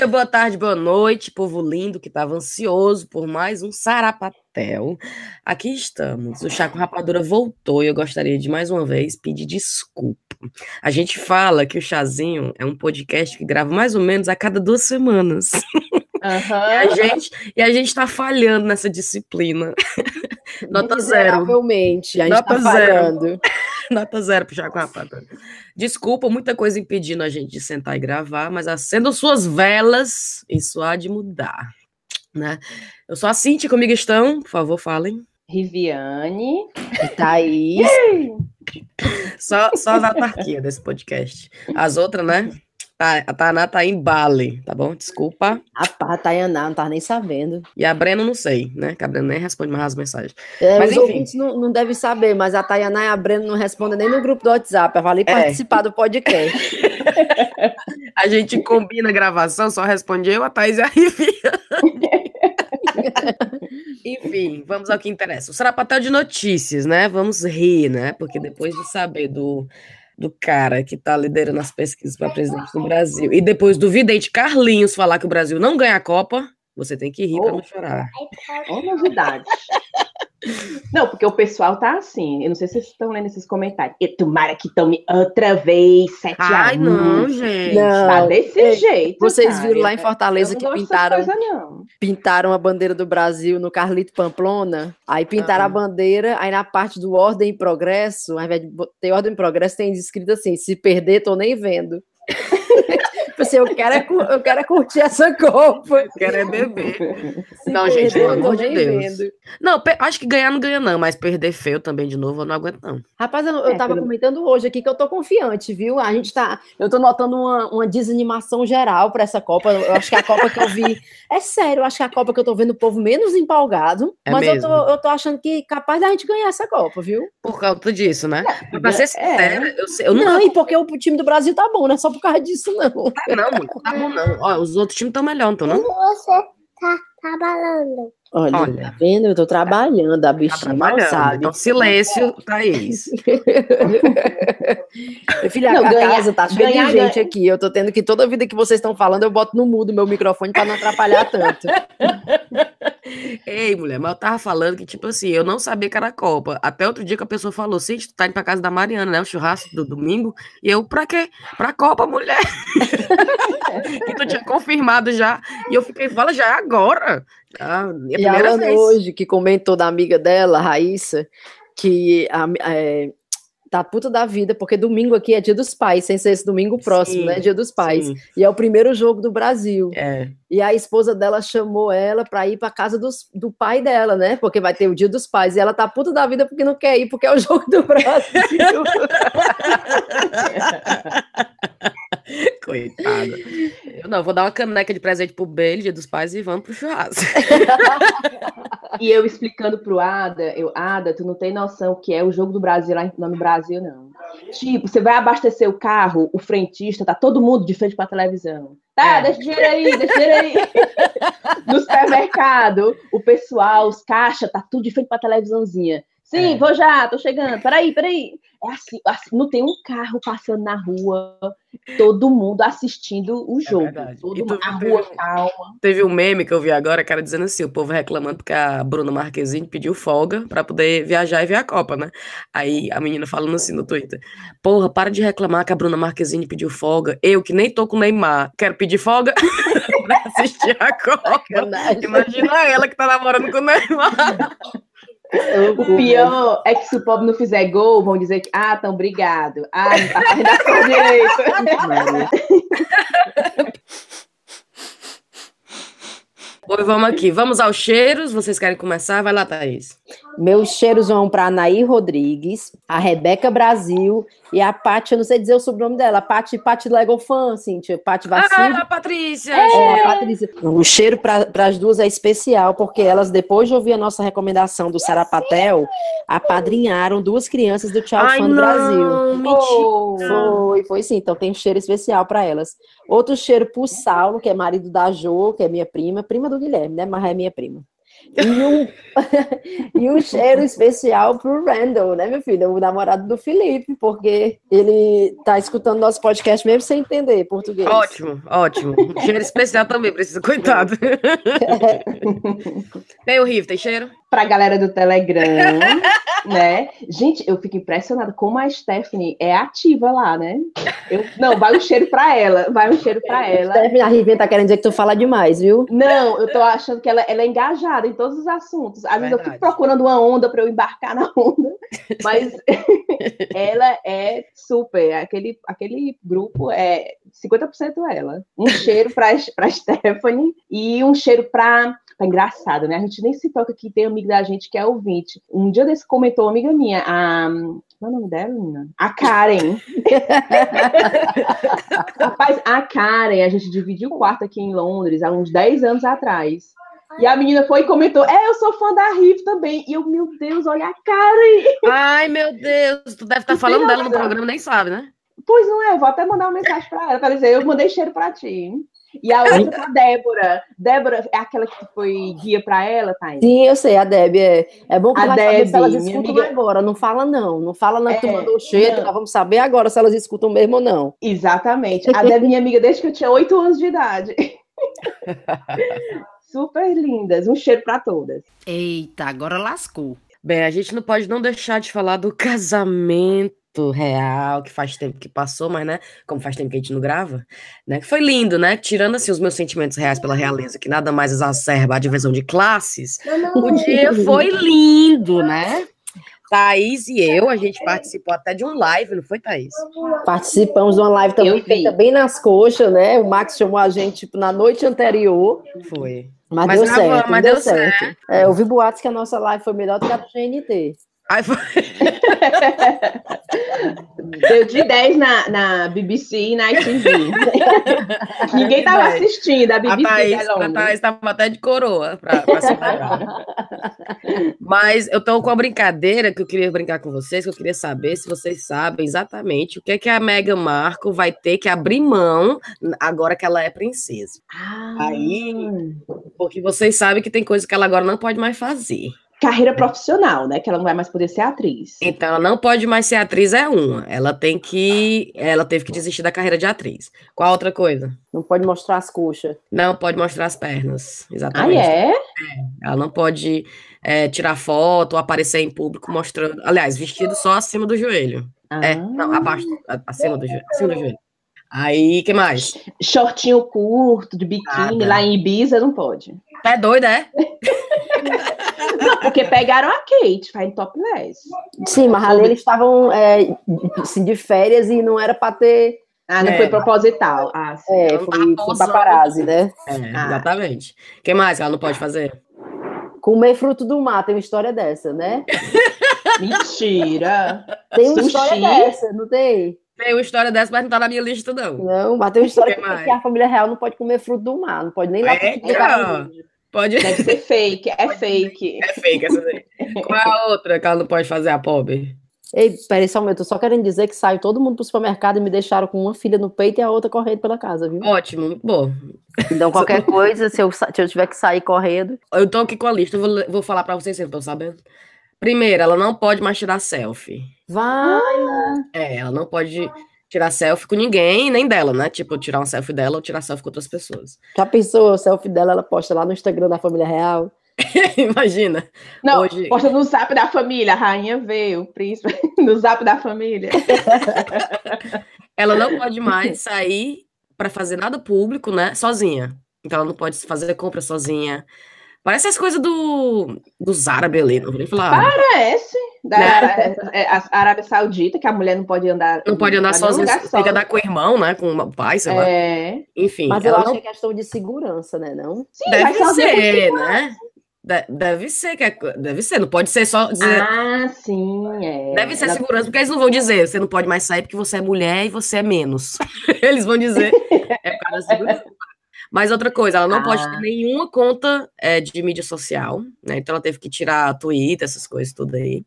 dia, boa tarde, boa noite, povo lindo que estava ansioso por mais um sarapatel. Aqui estamos. O Chaco Rapadura voltou e eu gostaria de mais uma vez pedir desculpa. A gente fala que o Chazinho é um podcast que grava mais ou menos a cada duas semanas. Uhum. e a gente e a gente está falhando nessa disciplina. Nota zero. Provavelmente, a gente está falhando. Nota zero pro Chaco Rapadura. Desculpa, muita coisa impedindo a gente de sentar e gravar, mas acendam suas velas, isso há de mudar. Né? Eu sou a Cintia, comigo estão, por favor, falem. Riviane e Thaís. só, só as autarquias desse podcast. As outras, né? Tá, a Tainá tá em Bali, tá bom? Desculpa. A, a Tainá não tá nem sabendo. E a Brena não sei, né? Que a Brena nem responde mais as mensagens. É, mas, os enfim. ouvintes não, não devem saber, mas a Tainá e a Brena não respondem nem no grupo do WhatsApp. Eu falei é. participar do podcast. a gente combina a gravação, só responde eu, a Thaís e a Riviane. Enfim, vamos ao que interessa. O Sarapatel de notícias, né? Vamos rir, né? Porque depois de saber do do cara que está liderando as pesquisas para presidente do Brasil, e depois do vidente Carlinhos falar que o Brasil não ganha a Copa, você tem que rir oh, para não chorar. É novidade. Não, porque o pessoal tá assim. Eu não sei se vocês estão lendo esses comentários. E tomara que tome outra vez, 7 Ai, a 1. não, gente. Não, tá desse é, jeito. Vocês cara. viram lá em Fortaleza que pintaram coisa, pintaram a bandeira do Brasil no Carlito Pamplona. Aí pintaram ah. a bandeira, aí na parte do Ordem e Progresso, ao invés de ter Ordem e Progresso, tem escrito assim: se perder, tô nem vendo. Tipo assim, eu quero, é, eu quero é curtir essa Copa. Eu quero é beber. Se não, gente, pelo amor de Deus. Vendo. Não, acho que ganhar não ganha, não, mas perder feio também de novo eu não aguento, não. Rapaz, eu, eu é, tava comentando hoje aqui que eu tô confiante, viu? A gente tá. Eu tô notando uma, uma desanimação geral para essa Copa. Eu acho que a Copa que eu vi. É sério, eu acho que a Copa que eu tô vendo o povo menos empolgado. É mas eu tô, eu tô achando que capaz da gente ganhar essa Copa, viu? Por causa disso, né? É, pra ser sincera, eu, eu não. Não, e porque o time do Brasil tá bom, não é só por causa disso, não. Tá não, tá bom não. Ó, os outros times estão melhor, então não? Você tá trabalhando. Olha, Olha, tá vendo? Eu tô trabalhando, a bichinha tá mal sabe. Então, silêncio, Thaís. filha, não, a ganha, casa tá cheia de gente ganha. aqui. Eu tô tendo que toda vida que vocês estão falando, eu boto no mudo meu microfone para não atrapalhar tanto. Ei, mulher, mas eu tava falando que, tipo assim, eu não sabia que era Copa. Até outro dia que a pessoa falou, sim, tu tá indo pra casa da Mariana, né? O churrasco do domingo. E eu, pra quê? Pra Copa, mulher. que tu tinha confirmado já. E eu fiquei, fala já é agora. Ah, e a vez. hoje, que comentou da amiga dela, Raíssa, que a, é, tá puta da vida, porque domingo aqui é dia dos pais, sem ser esse domingo próximo, sim, né? Dia dos pais. Sim. E é o primeiro jogo do Brasil. É. E a esposa dela chamou ela para ir para casa dos, do pai dela, né? Porque vai ter o dia dos pais. E ela tá puta da vida porque não quer ir, porque é o jogo do Brasil. Coitada. Eu não, vou dar uma caneca de presente pro Bailey, dia dos pais, e vamos pro churrasco. e eu explicando pro Ada, eu, Ada, tu não tem noção que é o jogo do Brasil lá no Brasil, não. Tipo, você vai abastecer o carro, o frentista, tá todo mundo de frente pra televisão. Tá, é. deixa dinheiro aí, deixa dinheiro aí. no supermercado, o pessoal, os caixas, tá tudo de frente pra televisãozinha. Sim, é. vou já, tô chegando. Peraí, peraí. É assim, assim, não tem um carro passando na rua, todo mundo assistindo o é jogo. É todo mundo, a rua calma. Teve um meme que eu vi agora, cara, dizendo assim: o povo reclamando porque a Bruna Marquezine pediu folga para poder viajar e ver a Copa, né? Aí a menina falando assim no Twitter: Porra, para de reclamar que a Bruna Marquezine pediu folga. Eu, que nem tô com o Neymar, quero pedir folga pra assistir a Copa. Imagina ela que tá namorando com o Neymar. O pior é que se o povo não fizer gol, vão dizer que, ah, tão obrigado. Ah, não tá fazendo a direito. Oi, vamos aqui. Vamos aos cheiros. Vocês querem começar? Vai lá, Thaís. Meus cheiros vão para a Nair Rodrigues, a Rebeca Brasil e a Paty, eu não sei dizer o sobrenome dela, Paty, Paty Legofan, assim, tipo, Paty Vacilo. Ah, a Patrícia! É, a Patrícia. O cheiro para as duas é especial, porque elas, depois de ouvir a nossa recomendação do Sarapatel, apadrinharam duas crianças do Tchau Fã do Brasil. Mentira! Foi, foi sim, então tem um cheiro especial para elas. Outro cheiro pro Saulo, que é marido da Jo, que é minha prima, prima do Guilherme, né, mas é minha prima. E um, e um cheiro especial pro Randall, né, meu filho? O namorado do Felipe, porque ele tá escutando nosso podcast mesmo sem entender português. Ótimo, ótimo. Um cheiro especial também, precisa, coitado. Tem o Riff, tem cheiro? Pra galera do Telegram, né? Gente, eu fico impressionada como a Stephanie é ativa lá, né? Eu, não, vai um cheiro pra ela, vai um cheiro pra ela. Stephanie, a Rivinha tá querendo dizer que tu fala demais, viu? Não, eu tô achando que ela, ela é engajada em todos os assuntos. Às vezes eu fico procurando uma onda para eu embarcar na onda, mas ela é super. Aquele, aquele grupo é 50% ela. Um cheiro para Stephanie e um cheiro para Tá engraçado, né? A gente nem se toca que tem amigo da gente que é ouvinte. Um dia desse comentou uma amiga minha, a. Qual é o nome dela, menina? A Karen. Rapaz, a Karen, a gente dividiu o quarto aqui em Londres há uns 10 anos atrás. E a menina foi e comentou: É, eu sou fã da Riff também. E eu, meu Deus, olha a Karen. Ai, meu Deus, tu deve estar tá falando dela no programa, nem sabe, né? Pois não é, vou até mandar uma mensagem para ela, para dizer: Eu mandei cheiro para ti. E a outra pra Débora. Débora é aquela que foi guia para ela, tá? Sim, eu sei, a Deb. É, é bom que a Deb, se elas escutam amiga... agora. Não fala, não. Não fala na é, tu mandou o cheiro, nós vamos saber agora se elas escutam mesmo ou não. Exatamente. A Deb é minha amiga desde que eu tinha oito anos de idade. Super lindas. Um cheiro para todas. Eita, agora lascou. Bem, a gente não pode não deixar de falar do casamento real, que faz tempo que passou, mas, né, como faz tempo que a gente não grava, né, que foi lindo, né, tirando, assim, os meus sentimentos reais pela realeza, que nada mais exacerba a divisão de classes, o dia foi lindo, né, Thaís e eu, a gente participou até de um live, não foi, Thaís? Participamos de uma live também feita bem nas coxas, né, o Max chamou a gente, tipo, na noite anterior. Foi. Mas, mas deu certo, mas deu, deu certo. certo. É, eu vi boatos que a nossa live foi melhor do que a do GNT. Aí foi... Deu de 10 na, na BBC e na ITV. Ninguém estava assistindo a BBC. A Thaís, a Thaís estava até de coroa para Mas eu estou com uma brincadeira que eu queria brincar com vocês, que eu queria saber se vocês sabem exatamente o que, é que a Meghan Markle vai ter que abrir mão agora que ela é princesa. Ah. Aí, porque vocês sabem que tem coisa que ela agora não pode mais fazer carreira profissional, né? Que ela não vai mais poder ser atriz. Então, ela não pode mais ser atriz, é uma. Ela tem que. Ela teve que desistir da carreira de atriz. Qual outra coisa? Não pode mostrar as coxas. Não pode mostrar as pernas. Exatamente. Ah, é? é ela não pode é, tirar foto ou aparecer em público mostrando. Aliás, vestido só acima do joelho. Ah. É, não, abaixo, acima do joelho. Acima do joelho. Aí, que mais? Shortinho curto, de biquíni, lá em Ibiza, não pode. Tá doida, é? Não, porque pegaram a Kate, faz topless. Sim, mas ali eles estavam é, assim, de férias e não era para ter. Ah, não é. foi proposital. Ah, sim. É, foi, foi paparazzi, né? É, ah. Exatamente. O que mais ela não pode fazer? Comer fruto do mar, tem uma história dessa, né? Mentira! Tem uma Sushi? história dessa, não tem? Tem uma história dessa, mas não tá na minha lista, não. Não, mas tem uma história que, que, a família real não pode comer fruto do mar, não pode nem lá é, Pode. Deve ser fake, é fake. É fake essa daí. Qual é a outra que ela não pode fazer, a pobre? Ei, peraí só um momento, eu só querendo dizer que saiu todo mundo pro supermercado e me deixaram com uma filha no peito e a outra correndo pela casa, viu? Ótimo, bom. Então, qualquer coisa, se eu, se eu tiver que sair correndo. Eu tô aqui com a lista, eu vou, vou falar pra vocês, vocês estão sabendo? Primeiro, ela não pode mais tirar selfie. Vai! É, ela não pode tirar selfie com ninguém, nem dela, né? Tipo, tirar uma selfie dela ou tirar selfie com outras pessoas. Já pensou, a selfie dela, ela posta lá no Instagram da família real? Imagina. Não, hoje... posta no zap da família, a rainha veio, o príncipe, no zap da família. ela não pode mais sair para fazer nada público, né? Sozinha. Então ela não pode fazer compra sozinha. Parece as coisas do, dos árabes ali, não vou falar. Parece. Da né? Arábia, é, a Arábia Saudita, que a mulher não pode andar. Não pode andar sozinha, tem que andar com o irmão, né? Com o pai, sei lá. É. Enfim. Mas eu acho não... que é questão de segurança, né? Não? Sim, deve ser, né? Deve ser, que é, deve ser, não pode ser só dizer. Ah, sim, é. Deve ser Ela... segurança, porque eles não vão dizer, você não pode mais sair porque você é mulher e você é menos. eles vão dizer, é por causa da segurança. Mas outra coisa, ela não ah. pode ter ah. nenhuma conta é, de mídia social, né? Então ela teve que tirar Twitter, essas coisas tudo aí.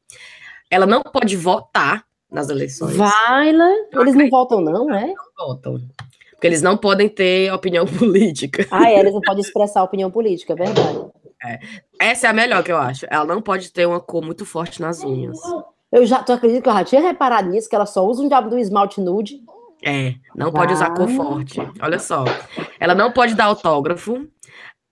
Ela não pode votar nas eleições. Vai, lá. Eles não votam, não, é? Não votam. Porque eles não podem ter opinião política. Ah, é, eles não podem expressar opinião política, é verdade. Essa é a melhor que eu acho. Ela não pode ter uma cor muito forte nas unhas. Eu já, tu acredita que eu já tinha reparado nisso, que ela só usa um diabo do esmalte nude? É, não pode usar cor forte. Olha só. Ela não pode dar autógrafo.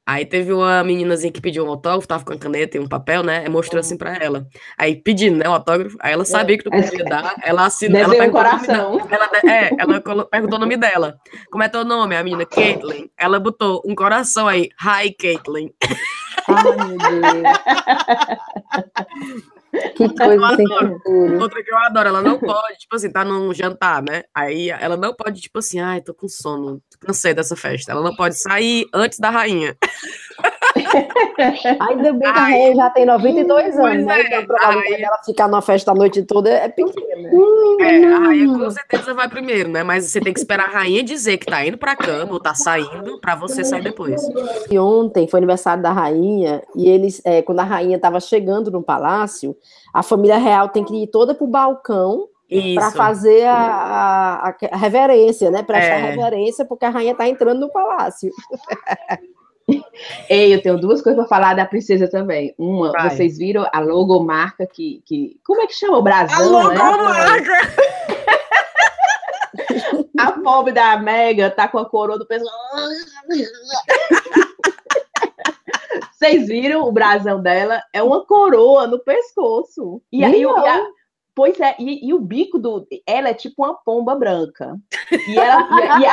Aí teve uma meninazinha que pediu um autógrafo, tava com a caneta e um papel, né? E mostrou assim pra ela. Aí pedindo, né, o autógrafo. Aí ela sabia que Essa- podia dar. Ela assinou. Ela Desenho um coração. Ela, é, ela perguntou o nome dela. Como é teu nome? A menina, Caitlyn. Ela botou um coração aí. Hi, Caitlyn. Ai, meu Deus. que coisa sem. Outra que eu adoro, ela não pode, tipo assim, tá num jantar, né? Aí ela não pode, tipo assim, ai, tô com sono, cansei dessa festa. Ela não pode sair antes da rainha. Ainda bem que a Ai. Rainha já tem 92 Pois anos, né? é, Então a probabilidade dela ficar numa festa a noite toda é pequena. É, a rainha com certeza vai primeiro, né? Mas você tem que esperar a rainha dizer que tá indo pra cama ou tá saindo pra você sair depois. E ontem foi aniversário da rainha, e eles, é, quando a rainha estava chegando no palácio, a família real tem que ir toda pro balcão para fazer a, a- a reverência, né? Prestar É. reverência, porque a rainha tá entrando no palácio. Ei, eu tenho duas coisas para falar da princesa também. Uma, Vai. vocês viram a logomarca que, que. Como é que chama? O A brasão, né? logomarca! A pobre da Mega tá com a coroa do pescoço. Vocês viram o brasão dela? É uma coroa no pescoço. E aí, Não. e a- pois é, e, e o bico do. Ela é tipo uma pomba branca. E, ela, e, a, e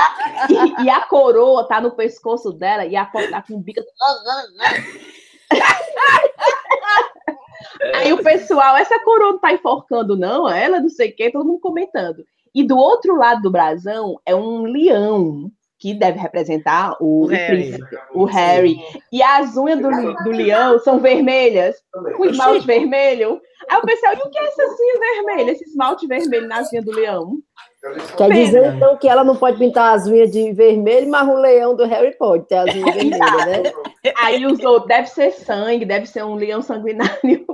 a- e- a coroa tá no pescoço dela e a pomba tá com o bico. Aí o pessoal, essa coroa não tá enforcando, não? Ela não sei o quê, todo mundo comentando. E do outro lado do brasão é um leão, que deve representar o, O o Harry. príncipe, o Harry. E as unhas do, do leão são vermelhas, com esmalte vermelho. Aí o pessoal, e o que é essa unha vermelha, esse esmalte vermelho nas unhas do leão? Quer dizer, então, que ela não pode pintar as unhas de vermelho, mas o leão do Harry pode ter as unhas vermelhas, né? Aí os outros, deve ser sangue, deve ser um leão sanguinário.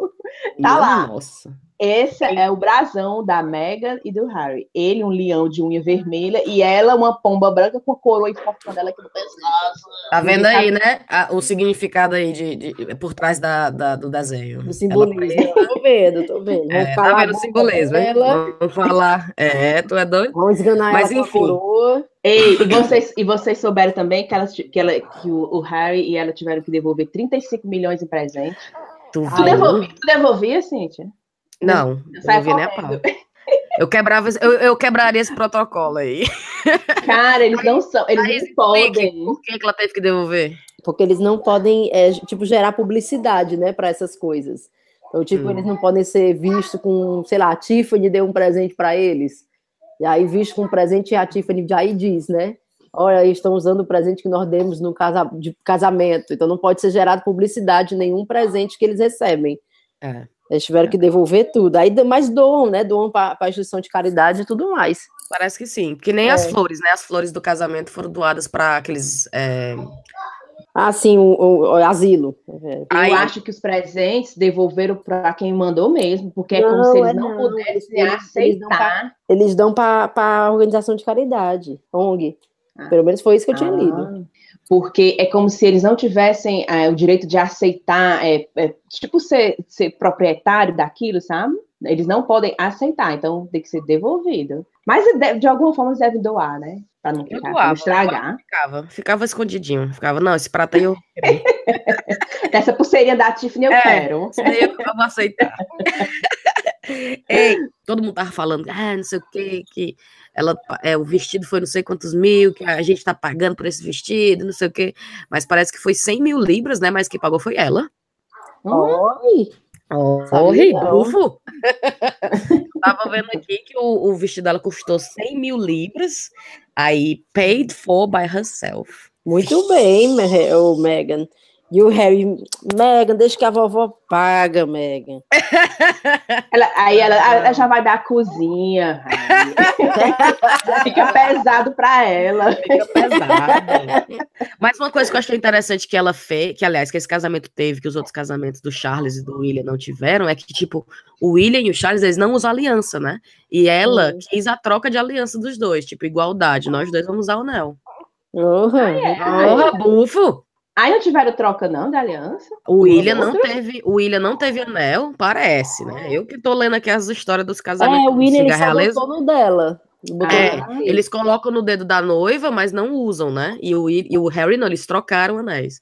Tá lá. Nossa. Esse é o brasão da Meghan e do Harry. Ele, um leão de unha vermelha, e ela, uma pomba branca com a coroa enforcando ela aqui no pescoço. Tá vendo aí, né? a- o significado aí de, de- por trás da, da- do desenho. Do simbolismo. Tô vendo, tô vendo. É, tá vendo o simbolismo, hein? dela, Vamos falar. É, tu é doido? Vamos esganar Mas, ela com a enfim. coroa. Ei, e vocês, e vocês souberam também que, elas, que, ela, que o, o Harry e ela tiveram que devolver 35 milhões em presente. Tu Tu, tu devolvia, Cíntia? Não, não vi nem a pau. Eu quebrava, eu, eu quebraria esse protocolo aí. Cara, eles não são, eles Mas não podem. Por que, que ela teve que devolver? Porque eles não podem, é, tipo, gerar publicidade, né, para essas coisas. Então, tipo, Hum. eles não podem ser vistos com, sei lá, a Tiffany deu um presente para eles. E aí, visto com um presente, a Tiffany já aí diz, né? Olha, eles estão usando o presente que nós demos no casa, de casamento. Então, não pode ser gerado publicidade nenhum presente que eles recebem. É. Eles tiveram que devolver tudo. Aí, mas doam, né? Doam para a instituição de caridade e tudo mais. Parece que sim. Que nem É. as flores, né? As flores do casamento foram doadas para aqueles. é, Ah, sim, o, o- o asilo. É. Eu Aí- acho que os presentes devolveram para quem mandou mesmo, porque é como Não, se eles é não, não. pudessem Eles- aceitar. Eles dão para a organização de caridade, ONG. Ah. Pelo menos foi isso que eu tinha Ah, lido. Porque é como se eles não tivessem eh, o direito de aceitar, é, é, tipo, ser, ser proprietário daquilo, sabe? Eles não podem aceitar, então tem que ser devolvido. Mas de, de alguma forma eles devem doar, né? Para não ficar, pra doava, não estragar. Ficava, ficava escondidinho. Ficava, não, esse prato aí eu. Essa pulseirinha da Tiffany eu É. quero. Isso daí eu vou aceitar. Ei, todo mundo tava falando, ah, não sei o que, que ela, é, o vestido foi não sei quantos mil, que a gente tá pagando por esse vestido, não sei o que. Mas parece que foi 100 mil libras, né? Mas quem pagou foi ela. Oi! Não. bufo. Tava vendo aqui que o, o vestido dela custou 100 mil libras, aí paid for by herself. Muito bem, ô, Megan. E o Harry, Megan, deixa que a vovó paga, Megan. ela- aí ela, ela já vai dar a cozinha. Fica pesado para ela. Fica pesado. Mas uma coisa que eu achei interessante que ela fez, que aliás, que esse casamento teve, que os outros casamentos do Charles e do William não tiveram, é que, tipo, o William e o Charles, eles não usam aliança, né? E ela Hum. quis a troca de aliança dos dois, tipo, igualdade. Nós dois vamos usar o anel. Uhum. é. Porra, bufo! Aí não tiveram troca, não, da aliança? O William não teve, o William não teve anel, parece, né? Eu que tô lendo aqui as histórias dos casamentos É, o William ele só no dela. Botou É, eles colocam no dedo da noiva, mas não usam, né? E o, e o Harry não, eles trocaram anéis.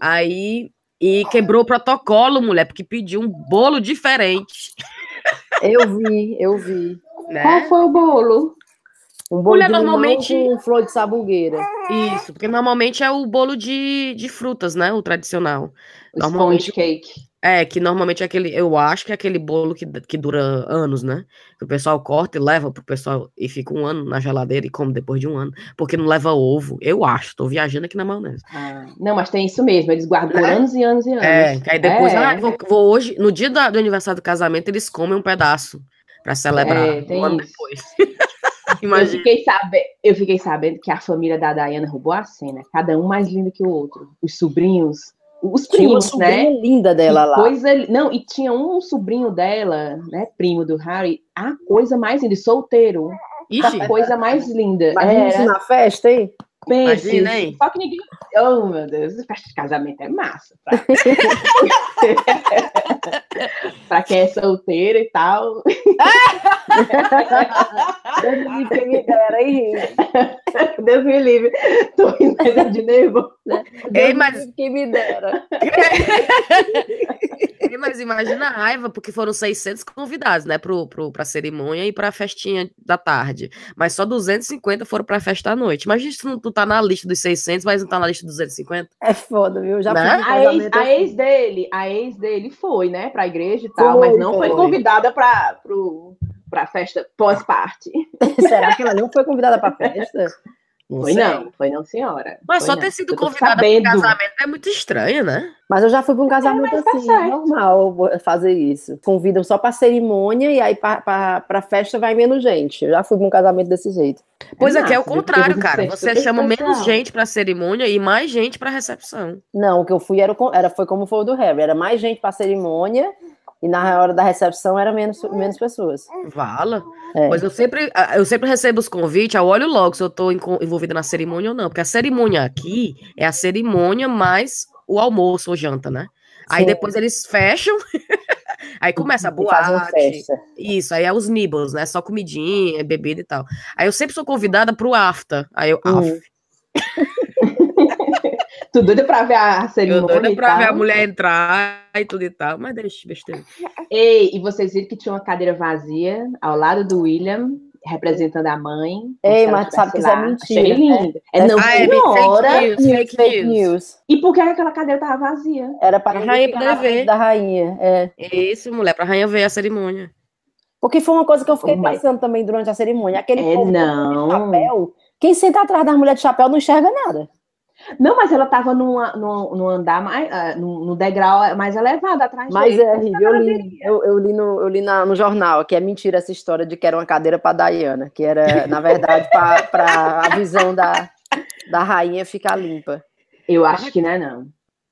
Aí, e quebrou o protocolo, mulher, porque pediu um bolo diferente, Eu vi, eu vi. né? Qual foi o bolo? Um bolo Mulher, de normalmente- com flor de sabugueira. Isso, porque normalmente é o bolo de, de frutas, né? O tradicional. O Normalmente- sponge cake. É, que normalmente é aquele, eu acho que é aquele bolo que, que dura anos, né? Que o pessoal corta e leva pro pessoal e fica um ano na geladeira e come depois de um ano, porque não leva ovo. Eu acho, tô viajando aqui na maionese. Ah, não, mas tem isso mesmo, eles guardam por Né? anos e anos e anos. É, que aí depois, É. ah, vou, vou hoje, no dia da- do aniversário do casamento, eles comem um pedaço pra celebrar É, um ano isso. depois. Eu Imagina. fiquei, sabe... eu fiquei sabendo que a família da Diana roubou a cena, cada um mais lindo que o outro. Os sobrinhos, os Tinha uma primos, né? linda dela lá. Coisa, não, e tinha um sobrinho dela, né, primo do Harry, a coisa mais linda, solteiro, Ixi, a coisa mais linda. Isso Era, na festa, hein? Pense, Imagina, só que ninguém... Oh, meu Deus, festa de casamento é massa. Pra, pra quem é solteiro e tal. Deus me dera, hein? Deus me livre. Tô rindo de nervo. Deus Ei, mas- quem me dera. Ei, mas imagina a raiva, porque foram 600 convidados, né, pro, pro, pra cerimônia e pra festinha da tarde. Mas só 250 foram pra festa à noite. Imagina se tu, não- tá na lista dos 600, mas não tá na lista dos 250. É foda, viu? Já Né? A ex, a assim. ex dele, a ex dele foi, né, pra igreja e tal, Foi, mas não foi, foi. convidada pra, pro, pra festa pós-parte. Será que ela não foi convidada pra festa? Foi sei. não, foi não, senhora. Mas Foi só não. ter sido convidada pro sabendo. casamento é muito estranho, né? Mas eu já fui para um casamento mas tá assim, certo. normal fazer isso. Convidam só para cerimônia e aí para festa vai menos gente. Eu já fui para um casamento desse jeito. Pois aqui é o massa, viu? Porque contrário, você cara. Você chama menos gente pra cerimônia e mais gente pra recepção. Não, o que eu fui era, o era foi como foi o do Harry, era mais gente para cerimônia e na hora da recepção era menos, menos pessoas. Vala. É. Pois eu sempre, eu sempre recebo os convites, eu olho logo se eu enco- envolvida na cerimônia ou não. Porque a cerimônia aqui é a cerimônia mais o almoço ou janta, né? Aí Sim. depois eles fecham, aí começa a boate. Isso, aí é os nibbles, né? Só comidinha, bebida e tal. Aí eu sempre sou convidada pro after. Aí eu, Hum. Tu doida pra ver a eu cerimônia doida e pra ver a mulher entrar e tudo e tal. Mas deixa, besteira. Ei, e vocês viram que tinha uma cadeira vazia ao lado do William, representando a mãe. Ei, mas tu sabe que isso é mentira, Achei né? lindo. É, não, Ah, é senhora. fake news, fake, news. E por que aquela cadeira tava vazia? Era para A rainha poder ver. da rainha. É. É isso, mulher, pra rainha ver a cerimônia. Porque foi uma coisa que eu fiquei Mas- pensando também durante a cerimônia. Aquele É, povo não. de chapéu. Quem senta atrás da mulher de chapéu não enxerga nada. Não, mas ela tava numa, num, andar mais, ah, num, num degrau mais elevado atrás Mas dele. é, Rive, eu li, eu, eu li, no, eu li na- no jornal que é mentira essa história de que era uma cadeira para Diana, que era, na verdade, para a visão da, da rainha ficar limpa. Eu acho que não é, não.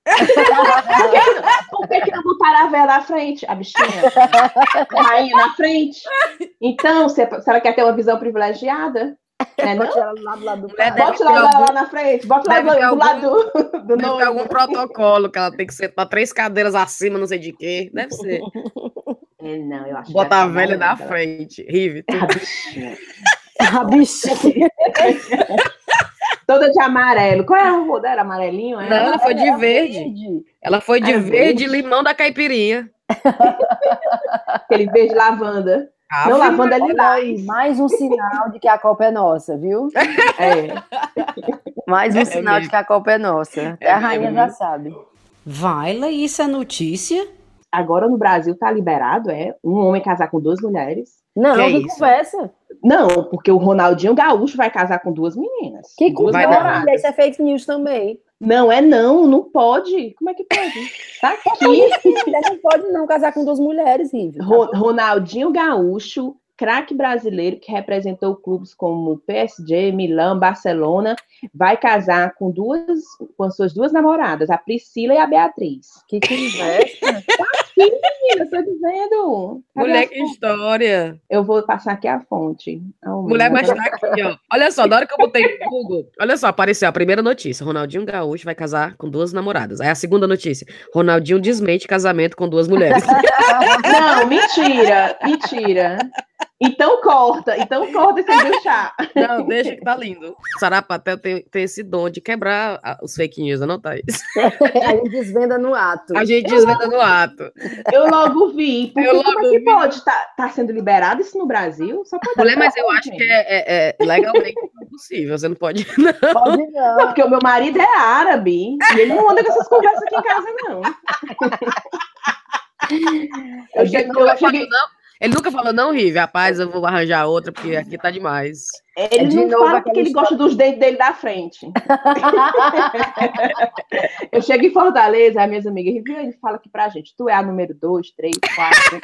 Por que, que, que não botaram a véia na frente, a bichinha? A rainha na frente? Então, se, se ela quer ter uma visão privilegiada, não? Bote ela lá do lado do deve Bote lá, algum- lá na frente, bote lá do, do lado do, do Deve ter algum protocolo que ela tem que sentar três cadeiras acima, não sei de quê. Deve ser. É, não, eu acho que Bota a velha na frente. Rive. tu- A bichinha. A bichinha. Toda de amarelo. Qual é a roupa dela? Amarelinho? É? Não, ela foi de Era verde. Ela foi de Era verde, verde? limão da caipirinha. Aquele verde lavanda. Ave Não, lavanda é aí, lilás. mais um sinal de que a Copa é nossa, viu? É. Mais um É sinal mesmo. de que a Copa é nossa. Até É a rainha mesmo. já sabe. Vai, isso é notícia? Agora no Brasil tá liberado, é, um homem casar com duas mulheres. Não, Que que, isso? conversa. Não, porque o Ronaldinho Gaúcho vai casar com duas meninas. Que duas dar. namoradas. Isso é fake news também. Não é não, não pode. Como é que pode? Tá aqui. Mulher não pode não casar com duas mulheres, Rive. Ro- Ronaldinho Gaúcho, craque brasileiro que representou clubes como PSG, Milão, Barcelona vai casar com duas, com as suas duas namoradas, a Priscila e a Beatriz. Que conversa. Menina, tô dizendo. Cadê Mulher, que história. Eu vou passar aqui a fonte. Oh, Mulher, mas tá aqui, ó. Olha só, na hora que eu botei no Google, olha só, apareceu a primeira notícia. Ronaldinho Gaúcho vai casar com duas namoradas. Aí a segunda notícia. Ronaldinho desmente casamento com duas mulheres. Não, mentira, mentira. Então corta, então corta esse meu chá. Não, deixa que tá lindo. Sarapatel tem, tem esse dom de quebrar a- os fake news, não tá isso? Aí desvenda no ato. A gente desvenda no ato. Eu logo vi. Porque Eu como logo é que vi. pode? Tá, tá sendo liberado isso no Brasil? Só pode Mulher, mas eu acho que é, é- é legalmente impossível. Você não pode. Não. Pode Não, não. porque o meu marido é árabe e ele não anda com essas conversas aqui em casa, não. Eu Ele cheguei, eu cheguei, não. Ele nunca falou, não, Rive, rapaz, eu vou arranjar outra, porque aqui tá demais. ele É de não fala porque ele gosta dos dentes dele da frente. Eu chego em Fortaleza, aí minhas amigas, Rivi, ele fala aqui pra gente, tu é a número 2, 3, 4.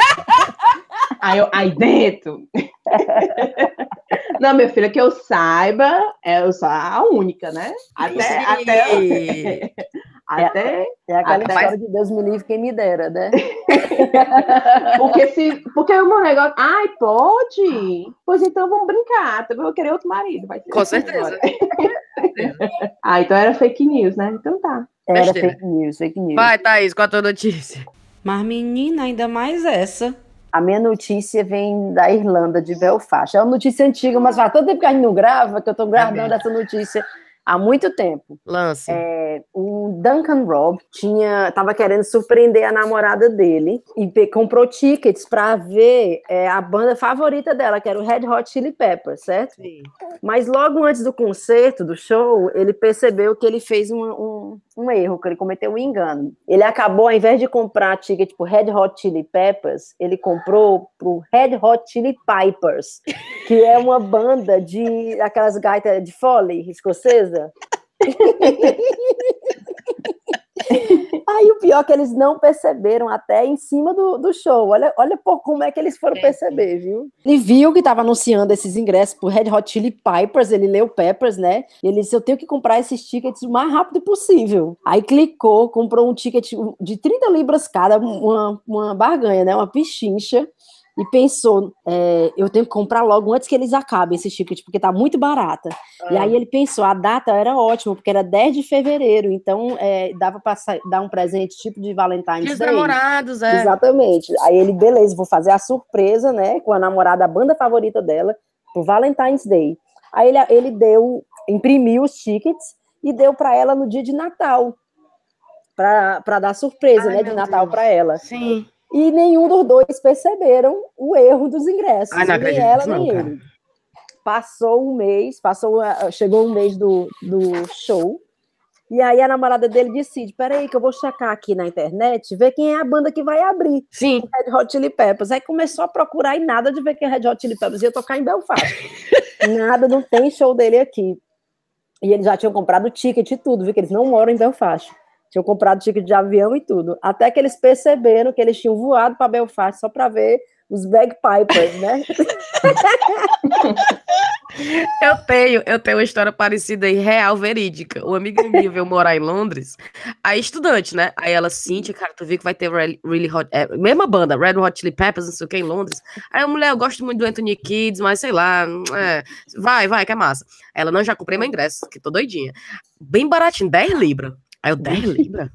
Aí eu, aí dentro. Não, minha filha, que eu saiba, é, eu sou a única, né? Até, até, até É aquela Até- história de Deus me livre, quem me dera, né? Porque se. Porque o meu negócio. Ai, pode? Pois então vamos brincar. Também vou querer outro marido. Vai ser Com assim certeza. Ah, então era fake news, né? Então tá. Era Besteira. fake news, fake news. Vai, Thaís, qual a tua notícia? Mas, menina, ainda mais essa. A minha notícia vem da Irlanda, de Belfast. É uma notícia antiga, mas faz tanto tempo que a gente não grava que eu tô guardando essa notícia há muito tempo. Lance. É, o Duncan Robb tinha, tava querendo surpreender a namorada dele e comprou tickets para ver é, a banda favorita dela, que era o Red Hot Chili Peppers, certo? Sim. Mas logo antes do concerto, do show, ele percebeu que ele fez um, um, um erro, que ele cometeu um engano. Ele acabou, ao invés de comprar ticket pro Red Hot Chili Peppers, ele comprou pro Red Hot Chili Pipers, que é uma banda de aquelas gaitas de foley escocesa. Aí o pior é que eles não perceberam até em cima do, do show. Olha, olha por como é que eles foram perceber, viu? Ele viu que estava anunciando esses ingressos pro Red Hot Chili Pipers, ele leu Peppers, né? E ele disse: Eu tenho que comprar esses tickets o mais rápido possível. Aí clicou, comprou um ticket de 30 libras cada, uma, uma barganha, né? Uma pichincha. E pensou, é, eu tenho que comprar logo antes que eles acabem esses tickets, porque tá muito barata. E aí ele pensou, a data era ótima, porque era 10 de fevereiro, então é, dava para dar um presente tipo de Valentine's Dias Day. namorados, é. Exatamente. Aí ele, beleza, vou fazer a surpresa, né, com a namorada, a banda favorita dela, pro Valentine's Day. Aí ele, ele deu, imprimiu os tickets e deu para ela no dia de Natal, para dar surpresa, Ai, né, de Natal para ela. Sim. E nenhum dos dois perceberam o erro dos ingressos, Ai, não nem ela não, nem cara. ele. Passou um mês, passou, a- chegou um mês do, do show, e aí a namorada dele decide, peraí que eu vou checar aqui na internet, ver quem é a banda que vai abrir. Sim. Red Hot Chili Peppers. Aí começou a procurar e nada de ver que é Red Hot Chili Peppers ia tocar em Belfast. nada, não tem show dele aqui. E eles já tinham comprado ticket e tudo, viu? Que eles não moram em Belfast. Tinham comprado ticket de avião e tudo. Até que eles perceberam que eles tinham voado para Belfast só para ver os bagpipers, né? Eu tenho, eu tenho uma história parecida e real, verídica. Uma amiga minha veio morar em Londres, aí estudante, né? Aí ela, Cintia, cara, tu viu que vai ter Really, Hot, é, mesma banda, Red Hot Chili Peppers, não sei o que, em Londres. Aí a mulher, eu gosto muito do Anthony Kids, mas sei lá, é, vai, vai, que é massa. Ela, não, já comprei meu ingresso, que tô doidinha. Bem baratinho, 10 libras. Aí eu, 10 libras?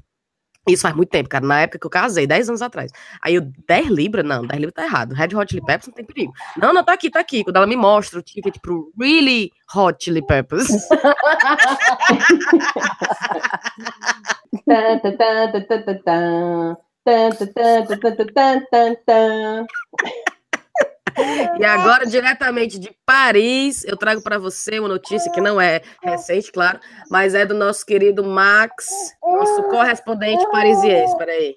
Isso faz muito tempo, cara. Na época que eu casei, 10 anos atrás. Aí eu, 10 libras? Não, 10 libras tá errado. Red Hot Chili Peppers não tem perigo. Não, não, tá aqui, tá aqui. Quando ela me mostra o ticket pro Really Hot Chili Peppers. E agora, diretamente de Paris, eu trago para você uma notícia que não é recente, claro, mas é do nosso querido Max, nosso correspondente parisiense. Peraí.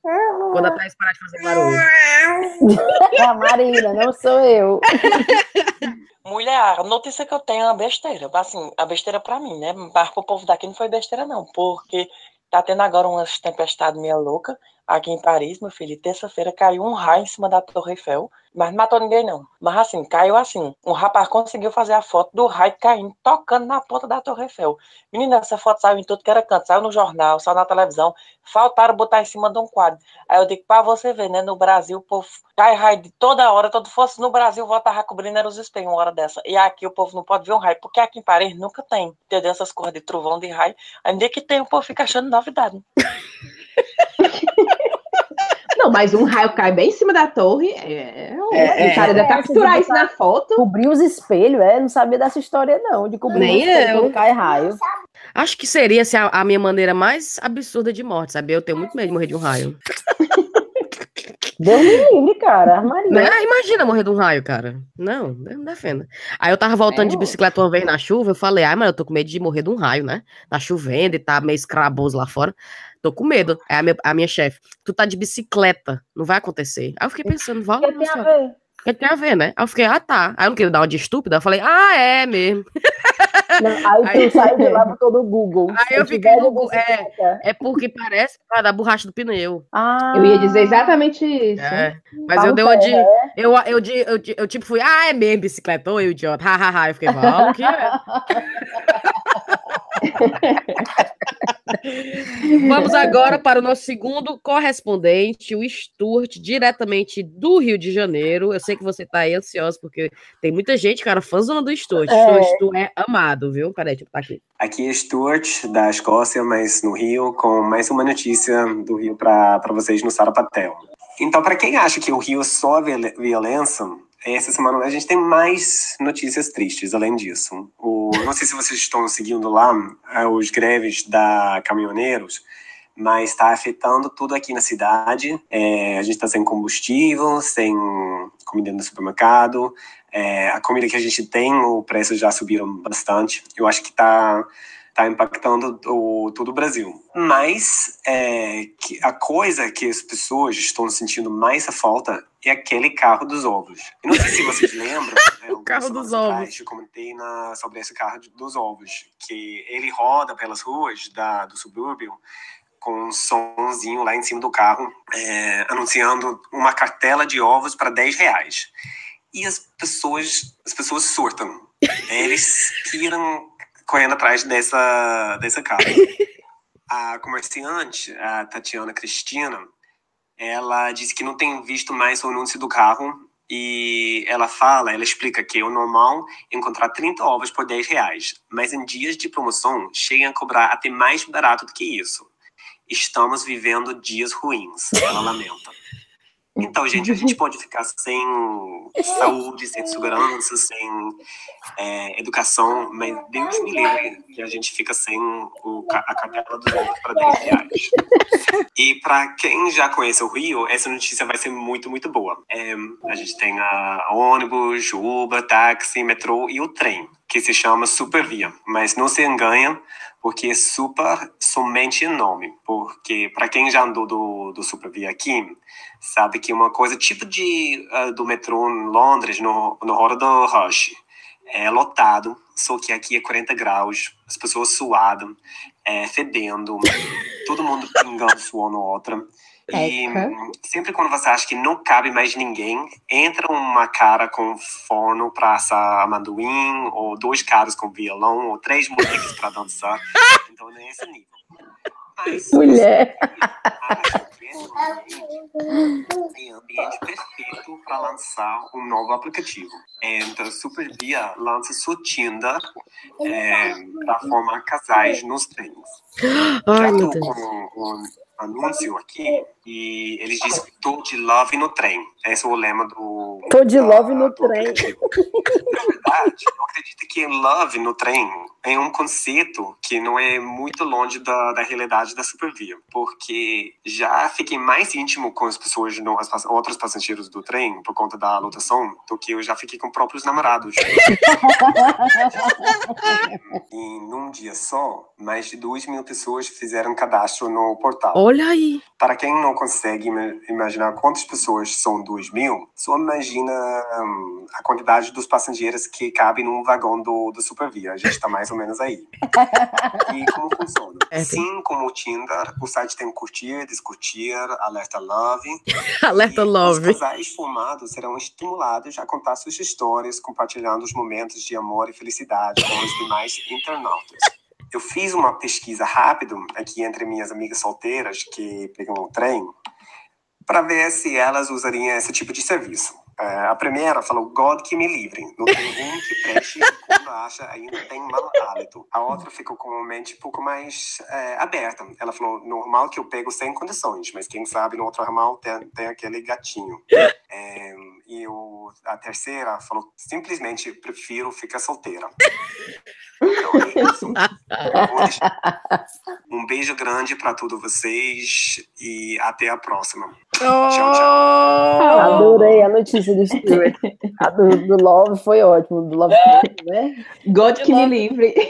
Quando a Thaís parar de fazer barulho. a Marina, não sou eu. Mulher, a notícia que eu tenho é uma besteira. Assim, a besteira pra mim, né? Mas pro povo daqui não foi besteira, não. Porque tá tendo agora umas tempestades meio louca. aqui em Paris, meu filho, terça-feira caiu um raio em cima da Torre Eiffel, mas não matou ninguém, não. Mas assim, caiu assim. Um rapaz conseguiu fazer a foto do raio caindo, tocando na ponta da Torre Eiffel. Menina, essa foto saiu em tudo que era canto, saiu no jornal, saiu na televisão. Faltaram botar em cima de um quadro. Aí eu digo, pra você ver, né? No Brasil, o povo cai raio de toda hora. Todo fosse no Brasil, voltava cobrindo era os espelhos uma hora dessa. E aqui o povo não pode ver um raio, porque aqui em Paris nunca tem. Entendeu? Essas cores de trovão de raio. Ainda que tem, o povo fica achando novidade. Não, mas um raio cai bem em cima da torre. É, É, o cara é. deve capturar isso na foto. Cobrir os espelhos, é? Não sabia dessa história, não, de cobrir Nem os espelhos eu. quando cai raio. Acho que seria assim, a, a minha maneira mais absurda de morte, sabe? Eu tenho muito medo de morrer de um raio. Deus me livre, cara. Armaria. Né? Ah, Imagina morrer de um raio, cara. Não, me defenda. Aí eu tava voltando É, de bicicleta uma vez na chuva, eu falei, ai, mas eu tô com medo de morrer de um raio, né? Tá chovendo e tá meio escraboso lá fora. Tô com medo. Aí a minha, a minha chefe, tu tá de bicicleta, não vai acontecer. Aí eu fiquei pensando, vale, que tem a ver? O que tem a ver, né? Aí eu fiquei, ah, tá. Aí eu não queria dar uma de estúpida, eu falei, ah, é mesmo. Não, aí tu saiu de lá botou no Google. Aí eu tiver fiquei no Google, é. É porque parece por causa da borracha do pneu. Ah, Eu ia dizer exatamente isso. É. Mas Paulo eu dei uma de. Ferrer. Eu, eu, eu, de- eu, tipo fui, ah, é mesmo bicicleta, ô, eu idiota, hahaha. Eu fiquei, vale, que é. Vamos agora para o nosso segundo correspondente, o Stuart, diretamente do Rio de Janeiro. Eu sei que você tá aí ansioso, porque tem muita gente, cara, fãzona do Stuart. É. O Stuart é amado, viu? Peraí, deixa eu botar aqui. Aqui é Stuart, da Escócia, mas no Rio, com mais uma notícia do Rio para vocês no Sarapatel. Então, para quem acha que o Rio só viol- violência, essa semana a gente tem mais notícias tristes além disso. O, não sei se vocês estão seguindo lá eh, os greves da caminhoneiros, mas está afetando tudo aqui na cidade. É, a gente está sem combustível, sem comida no supermercado. É, a comida que a gente tem, o preço já subiram bastante. Eu acho que está tá impactando o, todo o Brasil. Mas é, a coisa que as pessoas estão sentindo mais a falta é aquele carro dos ovos. Eu não sei se vocês lembram. é, algumas carro dos atrás, ovos. Eu comentei na, sobre esse carro dos ovos, que ele roda pelas ruas da, do subúrbio com um sonzinho lá em cima do carro, é, anunciando uma cartela de ovos para 10 reais. E as pessoas, as pessoas surtam. Eles tiram correndo atrás dessa, dessa carro. A comerciante, a Tatiana Cristina, ela disse que não tem visto mais o anúncio do carro e ela fala, ela explica que é o normal encontrar 30 ovos por 10 reais, mas em dias de promoção chegam a cobrar até mais barato do que isso. Estamos vivendo dias ruins, ela lamenta. Então, gente, a gente pode ficar sem saúde, sem segurança, sem é, educação, mas Deus me livre que a gente fica sem o, a capela dos ovos para 10 reais. E para quem já conhece o Rio, essa notícia vai ser muito, muito boa. É, a gente tem a ônibus, Uber, táxi, metrô e o trem, que se chama Supervia. Mas não se engana, porque é super somente nome. Porque para quem já andou do, do Supervia aqui, sabe que uma coisa tipo de ah, do metrô em Londres, no, no hora do rush. É lotado, só que aqui é 40 graus, as pessoas suadas, é, fedendo, todo mundo pingando suor no outro. E sempre quando você acha que não cabe mais ninguém, entra uma cara com forno para assar amendoim, ou dois caras com violão, ou três mulheres para dançar. Então, é esse nível. Mas, Mulher. esse ambiente é ambiente perfeito para lançar um novo aplicativo. Então, a Supervia lança sua Tinder para formar casais nos trens. Ai, meu tô Deus. com um anúncio aqui e eles dizem tô de love no trem. Esse é o lema do. Tô de da- love no trem. Na verdade, eu acredito que love no trem é um conceito que não é muito longe da, da realidade da Supervia, porque já fiquei mais íntimo com as pessoas, no, as, outros passageiros do trem, por conta da lotação, do que eu já fiquei com próprios namorados. E num dia só, mais de 2 mil pessoas fizeram cadastro no portal. Olha aí. Para quem não consegue ima- imaginar quantas pessoas são 2 mil, só imagina hum, a quantidade dos passageiros que cabem num vagão do, do Supervia. A gente está mais ou menos aí. E como funciona? É, Sim, como o Tinder, o site tem curtir, descurtir, alerta love. Alerta E Love. Os casais formados serão estimulados a contar suas histórias, compartilhando os momentos de amor e felicidade com os demais internautas. Eu fiz uma pesquisa rápida aqui entre minhas amigas solteiras que pegam o trem para ver se elas usariam esse tipo de serviço. É, a primeira falou, God que me livre. Não tem um que preste quando acha ainda tem mau hálito. A outra ficou com uma mente um pouco mais é, aberta. Ela falou, normal que eu pego sem condições, mas quem sabe no outro ramal tem, tem aquele gatinho. É, e o, a terceira falou, simplesmente prefiro ficar solteira. Então é isso. Um beijo grande para todos vocês e até a próxima. Tchau, tchau. Adorei a notícia do Stuart. A do, do Love foi ótimo, do Love, né? God que me livre.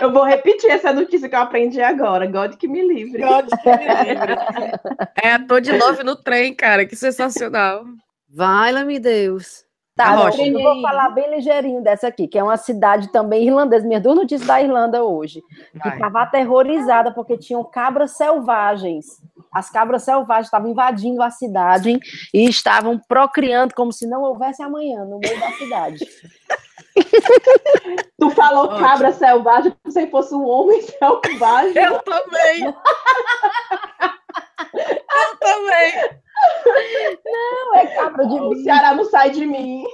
Eu vou repetir essa notícia que eu aprendi agora. God que me livre. É ator de Love no trem, cara. Que sensacional. Vai-me Deus. Tá, A não, Rocha. eu vou falar bem ligeirinho dessa aqui, que é uma cidade também irlandesa. Minhas duas notícias da Irlanda hoje. Que Vai. estava aterrorizada porque tinham cabras selvagens. As cabras selvagens estavam invadindo a cidade e estavam procriando como se não houvesse amanhã no meio da cidade. Tu falou Ótimo. cabra selvagem como se fosse um homem selvagem. Eu também. Eu também. Não, é cabra de O Ceará não sai de mim.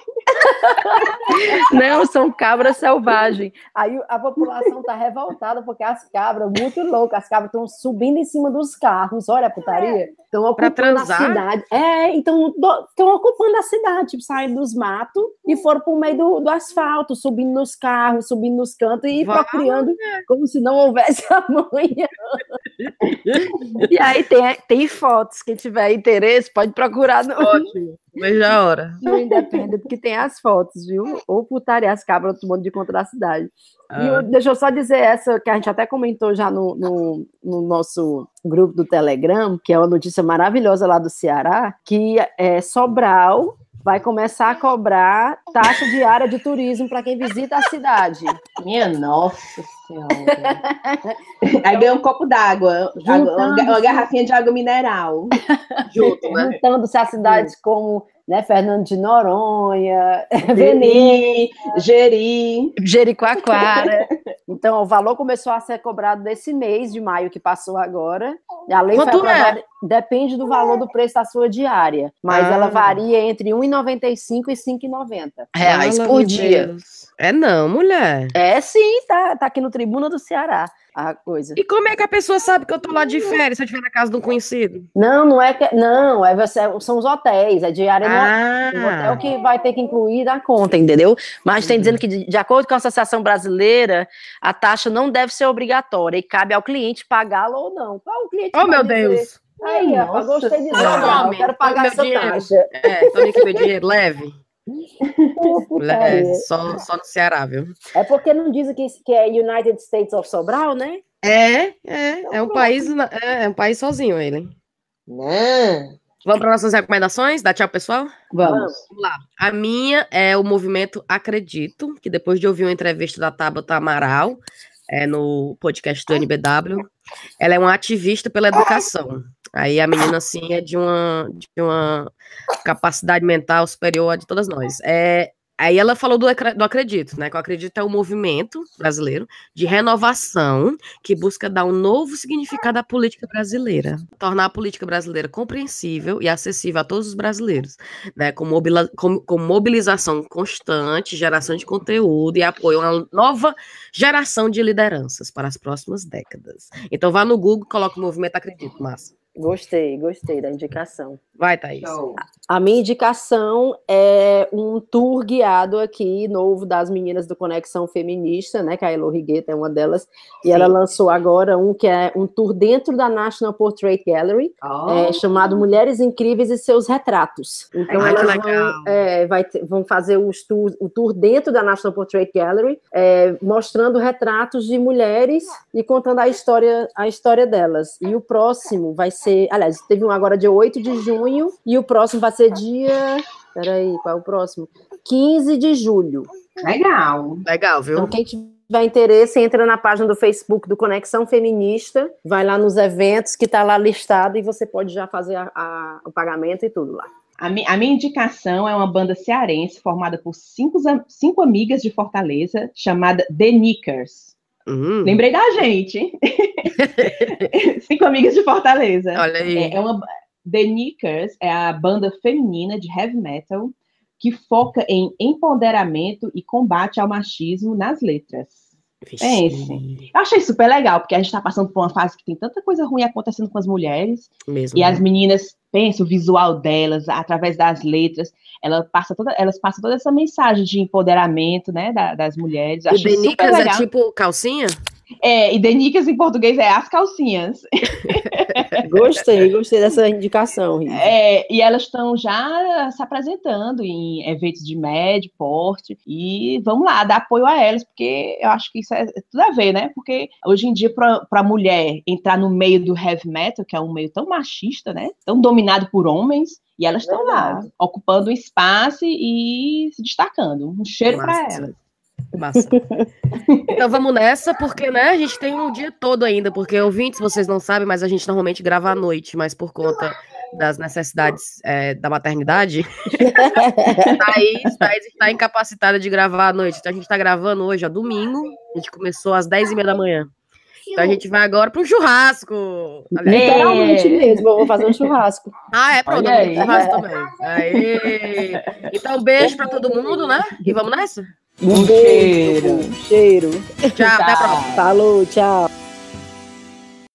Não, são cabras selvagens. Aí a população tá revoltada porque as cabras, muito loucas, as cabras estão subindo em cima dos carros, olha a putaria. Estão Pra ocupando a cidade. É, então estão ocupando a cidade, tipo, saíram dos matos e foram pro meio do, do asfalto, subindo nos carros, subindo nos cantos e Vale. procriando como se não houvesse amanhã. e aí tem, tem fotos, quem tiver interesse pode procurar no, Ótimo. Vejo a hora. no Independent, que tem as fotos, viu? Ou putaria as cabras tomando de conta da cidade. E eu- deixa eu só dizer essa, que a gente até comentou já no, no, no nosso grupo do Telegram, que é uma notícia maravilhosa lá do Ceará, que é, Sobral vai começar a cobrar taxa diária de turismo para quem visita a cidade. Minha nossa senhora. Aí ganha um copo d'água, água- uma, garrafinha de água mineral. Junto, né? Juntando-se a cidades como né, Fernando de Noronha, Veneza, Jeri, Jeri. Jericoacoara. Então, o valor começou a ser cobrado desse mês de maio que passou agora. E a lei foi Quanto é? aprovada. Depende do valor do preço da sua diária. Mas Ah. ela varia entre R$ 1,95 e 5,90 reais Fala, por dia. Deus. É não, mulher. É sim, tá, tá aqui no Tribuna do Ceará a coisa. E como é que a pessoa sabe que eu tô lá de férias se eu estiver na casa de um conhecido? Não, não é que. Não, é você, são os hotéis, é diária no Ah, O hotel que vai ter que incluir na conta, entendeu? Mas tem dizendo que, de, de acordo com a Associação Brasileira, a taxa não deve ser obrigatória e cabe ao cliente pagá-la ou não. Qual o cliente oh meu dizer, Deus. Aí, Nossa gostei de Tome, quero pagar meu essa dinheiro. taxa. É, Tony que meu dinheiro, leve. É, só, só no Ceará, viu? É porque não dizem que, que é United States of Sobral, né? É, é, é um país, é, é um país sozinho ele. Não. Vamos para nossas recomendações? Dá tchau, pessoal? Vamos. Vamos lá. A minha é o movimento Acredito, que depois de ouvir uma entrevista da Tabata Amaral, é, no podcast do NBW, ela é uma ativista pela educação. Aí a menina, assim, é de uma, de uma capacidade mental superior à de todas nós. É, aí ela falou do, do Acredito, né? Que o Acredito é um movimento brasileiro de renovação que busca dar um novo significado à política brasileira. Tornar a política brasileira compreensível e acessível a todos os brasileiros né, com, mobila- com- com mobilização constante, geração de conteúdo e apoio a uma nova geração de lideranças para as próximas décadas. Então vá no Google, coloca o movimento Acredito, massa. Gostei, gostei da indicação. Vai, Thaís. A minha indicação é um tour guiado aqui, novo, das meninas do Conexão Feminista, né? Que a Elo Rigueta é uma delas. E ela lançou agora um que é um tour dentro da National Portrait Gallery, Oh. é, chamado Mulheres Incríveis e Seus Retratos. Então Ai, que elas legal. vão, é, vai vão fazer os tour, o tour dentro da National Portrait Gallery, é, mostrando retratos de mulheres e contando a história, a história delas. E o próximo vai ser, aliás, teve um agora dia 8 de junho, e o próximo vai ser dia. Peraí, qual é o próximo? 15 de julho. Legal. Legal, viu? Então, quem tiver interesse, entra na página do Facebook do Conexão Feminista, vai lá nos eventos que está lá listado e você pode já fazer a- a- o pagamento e tudo lá. A, mi- a minha indicação é uma banda cearense formada por cinco, cinco amigas de Fortaleza, chamada The Nickers. Uhum. Lembrei da gente. cinco amigas de Fortaleza. Olha aí. É, é uma, The Nickers é a banda feminina de heavy metal que foca em empoderamento e combate ao machismo nas letras. Pense. Eu achei super legal, porque a gente está passando por uma fase que tem tanta coisa ruim acontecendo com as mulheres, Mesmo. e as meninas, pensa o visual delas, através das letras, ela passa toda, elas passam toda essa mensagem de empoderamento, né, da- das mulheres. Eu O achei super Denicas é tipo calcinha? É, e Denicas em português é as calcinhas. Gostei, gostei dessa indicação, Rita. É, e elas estão já se apresentando em eventos de médio porte. E vamos lá, dar apoio a elas, porque eu acho que isso é tudo a ver, né? Porque hoje em dia, para a mulher entrar no meio do heavy metal, que é um meio tão machista, né? Tão dominado por homens, e elas estão lá, ocupando um espaço e se destacando. Um cheiro para elas. Massa. então vamos nessa, porque né, a gente tem um dia todo ainda, porque ouvintes, vocês não sabem, mas a gente normalmente grava à noite, mas por conta das necessidades é, da maternidade, Thaís, Thaís está incapacitada de gravar à noite. Então a gente está gravando hoje, ó, domingo. A gente começou às 10 e meia da manhã. Então a gente vai agora para um churrasco. Aliás, Literalmente mesmo, eu vou fazer um churrasco. Ah, é pronto, aí. churrasco também. Aê. Então beijo para todo mundo, né? E vamos nessa? Um Um beijo, cheiro. um cheiro. Tchau, até a próxima. Falou, tchau.